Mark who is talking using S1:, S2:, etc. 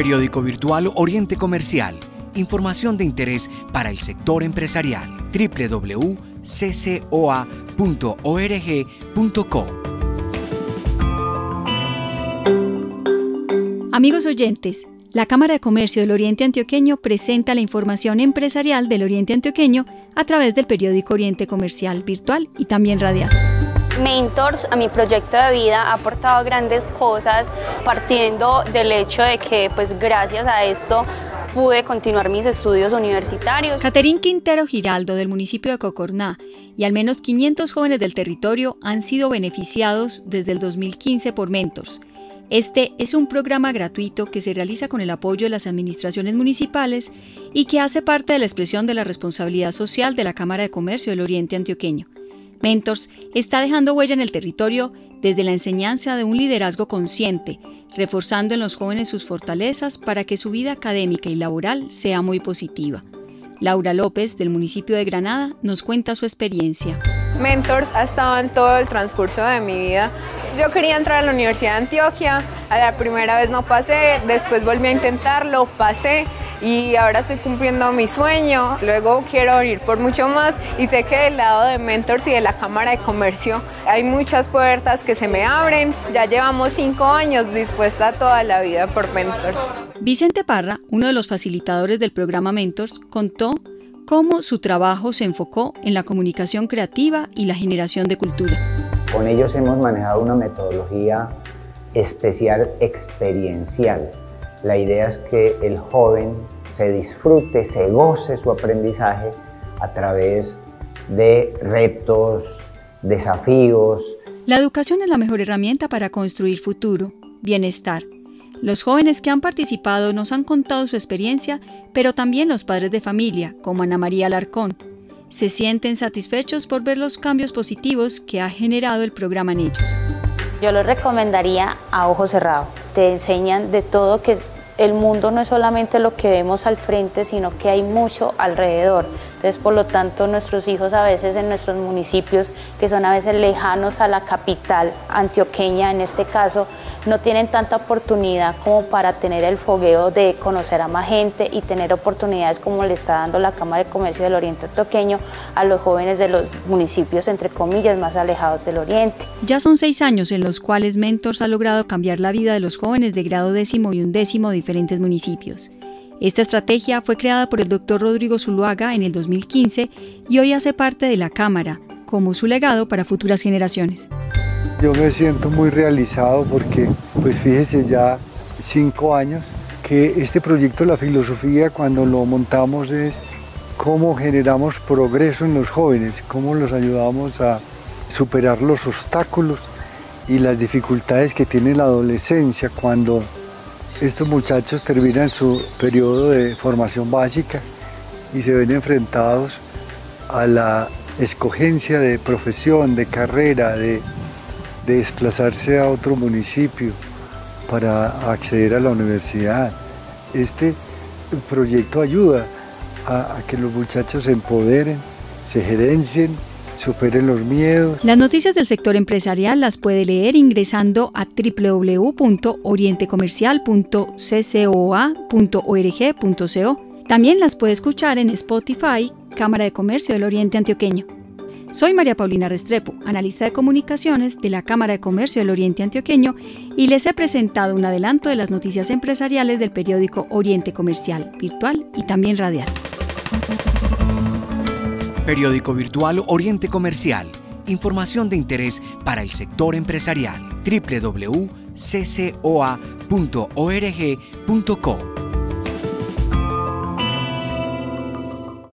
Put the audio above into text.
S1: Periódico virtual Oriente Comercial. Información de interés para el sector empresarial. www.ccoa.org.co.
S2: Amigos oyentes, la Cámara de Comercio del Oriente Antioqueño presenta la información empresarial del Oriente Antioqueño a través del periódico Oriente Comercial virtual y también radial.
S3: Mentors a mi proyecto de vida ha aportado grandes cosas partiendo del hecho de que pues gracias a esto pude continuar mis estudios universitarios.
S2: Caterín Quintero Giraldo del municipio de Cocorná y al menos 500 jóvenes del territorio han sido beneficiados desde el 2015 por Mentors este es un programa gratuito que se realiza con el apoyo de las administraciones municipales y que hace parte de la expresión de la responsabilidad social de la Cámara de Comercio del Oriente Antioqueño. Mentors está dejando huella en el territorio desde la enseñanza de un liderazgo consciente, reforzando en los jóvenes sus fortalezas para que su vida académica y laboral sea muy positiva. Laura López, del municipio de Granada, nos cuenta su experiencia.
S4: Mentors ha estado en todo el transcurso de mi vida. Yo quería entrar a la Universidad de Antioquia, a la primera vez no pasé, después volví a intentarlo, pasé y ahora estoy cumpliendo mi sueño. Luego quiero ir por mucho más y sé que del lado de Mentors y de la Cámara de Comercio hay muchas puertas que se me abren. Ya llevamos cinco años dispuesta toda la vida por Mentors.
S2: Vicente Parra, uno de los facilitadores del programa Mentors, contó cómo su trabajo se enfocó en la comunicación creativa y la generación de cultura.
S5: Con ellos hemos manejado una metodología especial experiencial. La idea es que el joven se disfrute, se goce su aprendizaje a través de retos, desafíos.
S2: La educación es la mejor herramienta para construir futuro, bienestar los jóvenes que han participado nos han contado su experiencia, pero también los padres de familia, como Ana María Alarcón. Se sienten satisfechos por ver los cambios positivos que ha generado el programa en ellos.
S3: Yo lo recomendaría a ojo cerrado. Te enseñan de todo que el mundo no es solamente lo que vemos al frente, sino que hay mucho alrededor. Entonces, por lo tanto, nuestros hijos a veces en nuestros municipios, que son a veces lejanos a la capital antioqueña en este caso, no tienen tanta oportunidad como para tener el fogueo de conocer a más gente y tener oportunidades como le está dando la Cámara de Comercio del Oriente Antioqueño a los jóvenes de los municipios, entre comillas, más alejados del Oriente.
S2: Ya son seis años en los cuales Mentors ha logrado cambiar la vida de los jóvenes de grado décimo y undécimo de diferentes municipios. Esta estrategia fue creada por el doctor Rodrigo Zuluaga en el 2015 y hoy hace parte de la Cámara, como su legado para futuras generaciones.
S6: Yo me siento muy realizado porque, pues fíjese, ya cinco años que este proyecto La Filosofía, cuando lo montamos, es cómo generamos progreso en los jóvenes, cómo los ayudamos a superar los obstáculos y las dificultades que tiene la adolescencia cuando estos muchachos terminan su periodo de formación básica y se ven enfrentados a la escogencia de profesión, de carrera, de de desplazarse a otro municipio para acceder a la universidad. Este proyecto ayuda a, que los muchachos se empoderen, se gerencien, superen los miedos.
S2: Las noticias del sector empresarial las puede leer ingresando a www.orientecomercial.ccoa.org.co. También las puede escuchar en Spotify, Cámara de Comercio del Oriente Antioqueño. Soy María Paulina Restrepo, analista de comunicaciones de la Cámara de Comercio del Oriente Antioqueño y les he presentado un adelanto de las noticias empresariales del periódico Oriente Comercial, virtual y también radial.
S1: Periódico virtual Oriente Comercial. Información de interés para el sector empresarial. www.ccoa.org.co